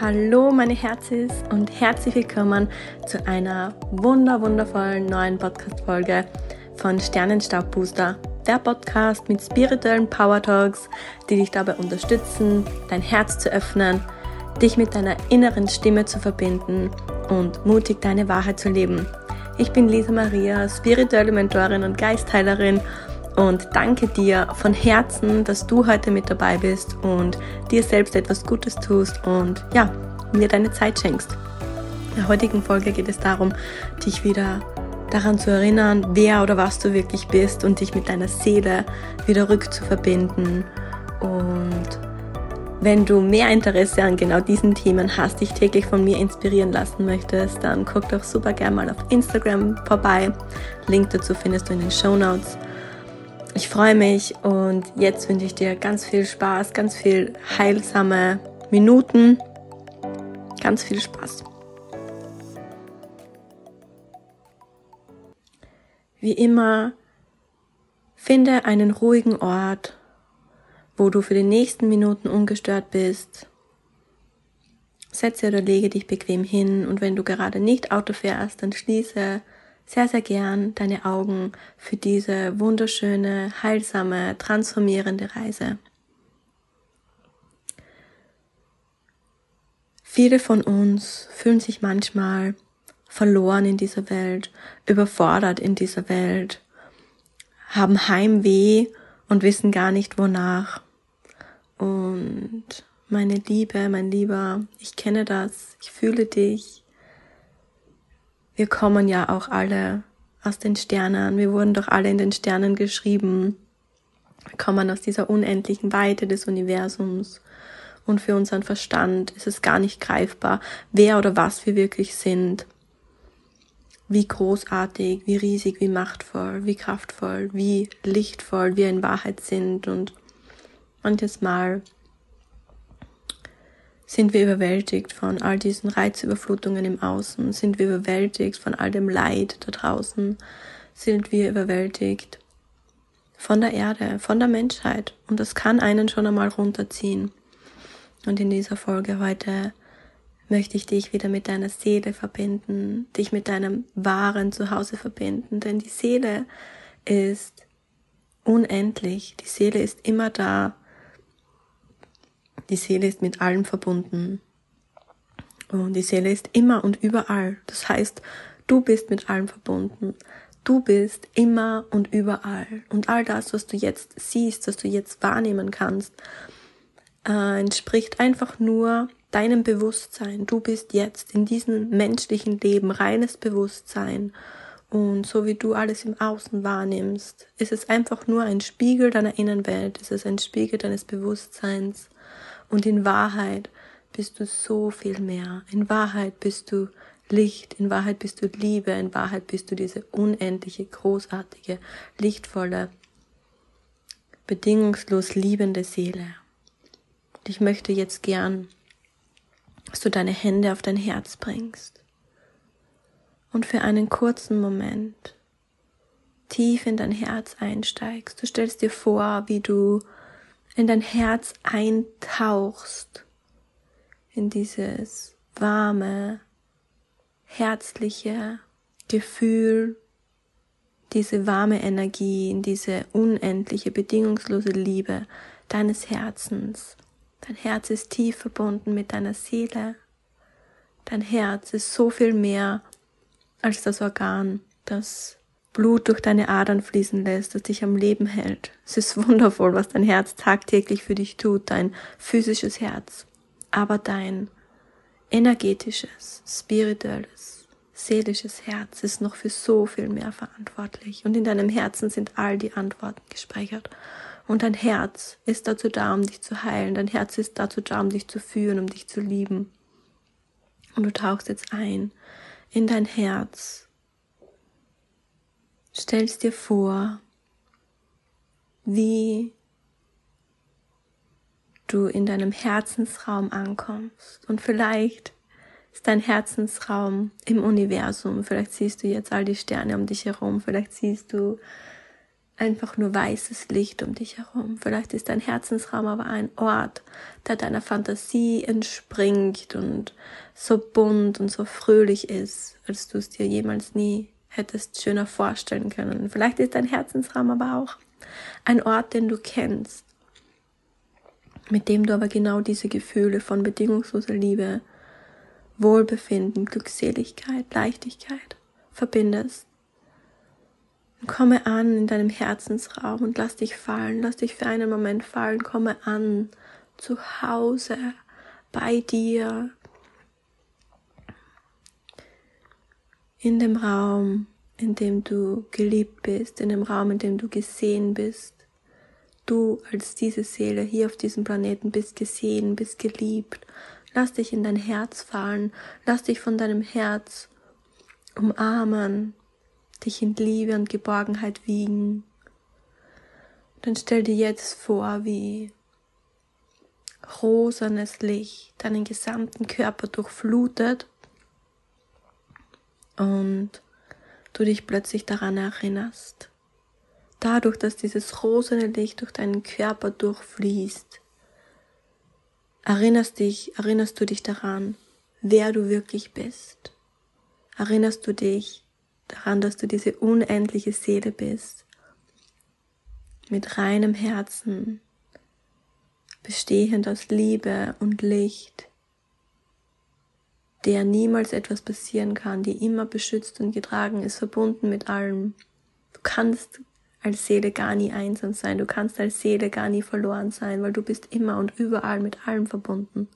Hallo meine Herzis und herzlich willkommen zu einer wunder wundervollen neuen Podcast Folge von Sternenstaubbooster, der Podcast mit spirituellen Power Talks, die dich dabei unterstützen, dein Herz zu öffnen, dich mit deiner inneren Stimme zu verbinden und mutig deine Wahrheit zu leben. Ich bin Lisa Maria, spirituelle Mentorin und Geistheilerin und danke dir von Herzen, dass du heute mit dabei bist und dir selbst etwas Gutes tust und ja, mir deine Zeit schenkst. In der heutigen Folge geht es darum, dich wieder daran zu erinnern, wer oder was du wirklich bist und dich mit deiner Seele wieder rückzuverbinden. Und wenn du mehr Interesse an genau diesen Themen hast, dich täglich von mir inspirieren lassen möchtest, dann guck doch super gerne mal auf Instagram vorbei. Link dazu findest du in den Show Notes. Ich freue mich und jetzt wünsche ich dir ganz viel Spaß, ganz viel heilsame Minuten, ganz viel Spaß. Wie immer, finde einen ruhigen Ort, wo du für die nächsten Minuten ungestört bist. Setze oder lege dich bequem hin und wenn du gerade nicht Auto fährst, dann schließe sehr, sehr gern deine Augen für diese wunderschöne, heilsame, transformierende Reise. Viele von uns fühlen sich manchmal verloren in dieser Welt, überfordert in dieser Welt, haben Heimweh und wissen gar nicht wonach. Und meine Liebe, mein Lieber, ich kenne das, ich fühle dich, wir kommen ja auch alle aus den Sternen. Wir wurden doch alle in den Sternen geschrieben. Wir kommen aus dieser unendlichen Weite des Universums. Und für unseren Verstand ist es gar nicht greifbar, wer oder was wir wirklich sind. Wie großartig, wie riesig, wie machtvoll, wie kraftvoll, wie lichtvoll wir in Wahrheit sind. Und manches Mal sind wir überwältigt von all diesen Reizüberflutungen im Außen? Sind wir überwältigt von all dem Leid da draußen? Sind wir überwältigt von der Erde, von der Menschheit? Und das kann einen schon einmal runterziehen. Und in dieser Folge heute möchte ich dich wieder mit deiner Seele verbinden, dich mit deinem wahren Zuhause verbinden, denn die Seele ist unendlich, die Seele ist immer da, die Seele ist mit allem verbunden. Und die Seele ist immer und überall. Das heißt, du bist mit allem verbunden. Du bist immer und überall. Und all das, was du jetzt siehst, was du jetzt wahrnehmen kannst, äh, entspricht einfach nur deinem Bewusstsein. Du bist jetzt in diesem menschlichen Leben reines Bewusstsein. Und so wie du alles im Außen wahrnimmst, ist es einfach nur ein Spiegel deiner Innenwelt, ist es ein Spiegel deines Bewusstseins. Und in Wahrheit bist du so viel mehr. In Wahrheit bist du Licht, in Wahrheit bist du Liebe, in Wahrheit bist du diese unendliche, großartige, lichtvolle, bedingungslos liebende Seele. Und ich möchte jetzt gern, dass du deine Hände auf dein Herz bringst und für einen kurzen Moment tief in dein Herz einsteigst. Du stellst dir vor, wie du in dein Herz eintauchst, in dieses warme, herzliche Gefühl, diese warme Energie, in diese unendliche, bedingungslose Liebe deines Herzens. Dein Herz ist tief verbunden mit deiner Seele. Dein Herz ist so viel mehr als das Organ, das Blut durch deine Adern fließen lässt, das dich am Leben hält. Es ist wundervoll, was dein Herz tagtäglich für dich tut, dein physisches Herz, aber dein energetisches, spirituelles, seelisches Herz ist noch für so viel mehr verantwortlich. Und in deinem Herzen sind all die Antworten gespeichert. Und dein Herz ist dazu da, um dich zu heilen. Dein Herz ist dazu da, um dich zu führen, um dich zu lieben. Und du tauchst jetzt ein in dein Herz stellst dir vor, wie du in deinem Herzensraum ankommst. Und vielleicht ist dein Herzensraum im Universum. Vielleicht siehst du jetzt all die Sterne um dich herum. Vielleicht siehst du einfach nur weißes Licht um dich herum. Vielleicht ist dein Herzensraum aber ein Ort, der deiner Fantasie entspringt und so bunt und so fröhlich ist, als du es dir jemals nie hättest schöner vorstellen können. Vielleicht ist dein Herzensraum aber auch ein Ort, den du kennst, mit dem du aber genau diese Gefühle von bedingungsloser Liebe, Wohlbefinden, Glückseligkeit, Leichtigkeit verbindest. Komme an in deinem Herzensraum und lass dich fallen, lass dich für einen Moment fallen, komme an zu Hause bei dir in dem Raum, in dem du geliebt bist, in dem Raum, in dem du gesehen bist. Du als diese Seele hier auf diesem Planeten bist gesehen, bist geliebt. Lass dich in dein Herz fallen, lass dich von deinem Herz umarmen, dich in Liebe und Geborgenheit wiegen. Dann stell dir jetzt vor, wie rosanes Licht deinen gesamten Körper durchflutet und du dich plötzlich daran erinnerst. Dadurch, dass dieses rosene Licht durch deinen Körper durchfließt, erinnerst dich, erinnerst du dich daran, wer du wirklich bist. Erinnerst du dich daran, dass du diese unendliche Seele bist, mit reinem Herzen, bestehend aus Liebe und Licht, der niemals etwas passieren kann, die immer beschützt und getragen ist, verbunden mit allem. Du kannst als Seele gar nie einsam sein, du kannst als Seele gar nie verloren sein, weil du bist immer und überall mit allem verbunden.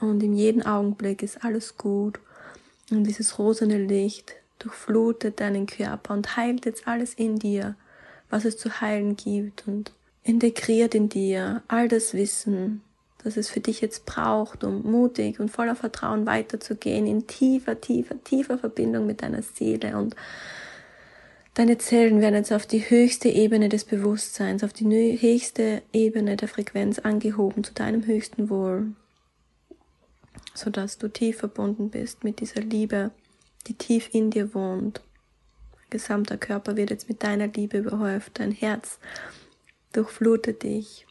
Und in jedem Augenblick ist alles gut. Und dieses rosene Licht durchflutet deinen Körper und heilt jetzt alles in dir, was es zu heilen gibt und integriert in dir all das Wissen, das es für dich jetzt braucht, um mutig und voller Vertrauen weiterzugehen in tiefer, tiefer, tiefer Verbindung mit deiner Seele. Und Deine Zellen werden jetzt auf die höchste Ebene des Bewusstseins, auf die höchste Ebene der Frequenz angehoben zu deinem höchsten Wohl, sodass du tief verbunden bist mit dieser Liebe, die tief in dir wohnt. Gesamter Körper wird jetzt mit deiner Liebe überhäuft, dein Herz durchflutet dich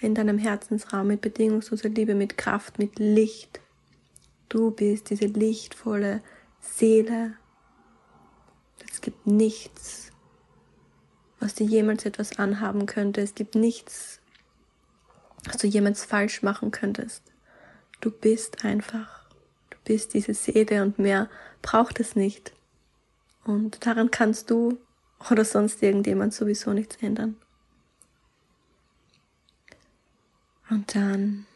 in deinem Herzensraum mit bedingungsloser Liebe, mit Kraft, mit Licht. Du bist diese lichtvolle Seele. Es gibt nichts, was dir jemals etwas anhaben könnte. Es gibt nichts, was du jemals falsch machen könntest. Du bist einfach. Bist diese Seele und mehr braucht es nicht. Und daran kannst du oder sonst irgendjemand sowieso nichts ändern. Und dann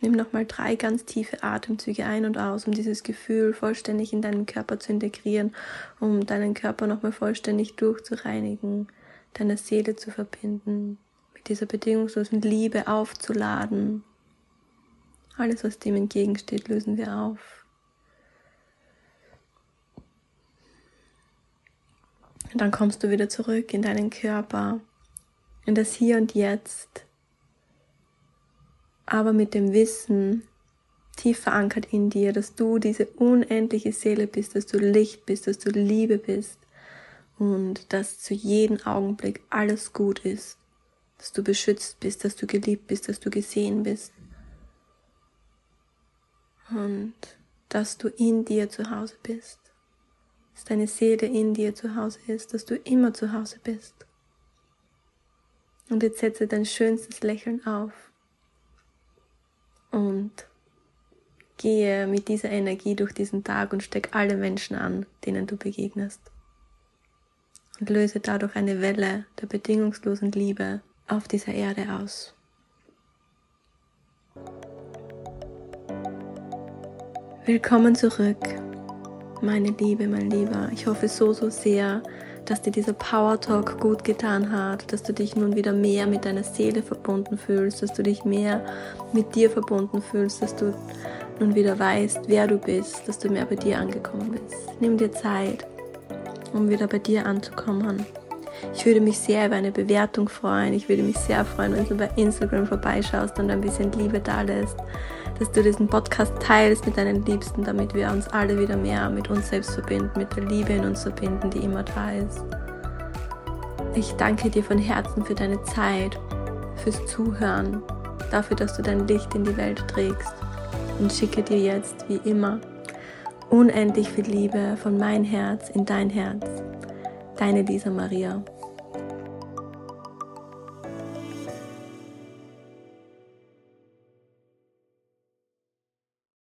nimm nochmal drei ganz tiefe Atemzüge ein und aus, um dieses Gefühl vollständig in deinen Körper zu integrieren, um deinen Körper nochmal vollständig durchzureinigen, deine Seele zu verbinden, mit dieser bedingungslosen Liebe aufzuladen. Alles, was dem entgegensteht, lösen wir auf. Und dann kommst du wieder zurück in deinen Körper in das Hier und Jetzt, aber mit dem Wissen tief verankert in dir, dass du diese unendliche Seele bist, dass du Licht bist, dass du Liebe bist und dass zu jedem Augenblick alles gut ist, dass du beschützt bist, dass du geliebt bist, dass du gesehen bist und dass du in dir zu Hause bist, dass deine Seele in dir zu Hause ist, dass du immer zu Hause bist. Und jetzt setze dein schönstes Lächeln auf und gehe mit dieser Energie durch diesen Tag und steck alle Menschen an, denen du begegnest. Und löse dadurch eine Welle der bedingungslosen Liebe auf dieser Erde aus. Willkommen zurück, meine Liebe, mein Lieber. Ich hoffe so, so sehr, dass dir dieser Power Talk gut getan hat, dass du dich nun wieder mehr mit deiner Seele verbunden fühlst, dass du dich mehr mit dir verbunden fühlst, dass du nun wieder weißt, wer du bist, dass du mehr bei dir angekommen bist. Nimm dir Zeit, um wieder bei dir anzukommen. Ich würde mich sehr über eine Bewertung freuen. Ich würde mich sehr freuen, wenn du bei Instagram vorbeischaust und ein bisschen Liebe da lässt. Dass du diesen Podcast teilst mit deinen Liebsten, damit wir uns alle wieder mehr mit uns selbst verbinden, mit der Liebe in uns verbinden, die immer da ist. Ich danke dir von Herzen für deine Zeit, fürs Zuhören, dafür, dass du dein Licht in die Welt trägst und schicke dir jetzt, wie immer, unendlich viel Liebe von mein Herz in dein Herz. Deine Lisa Maria.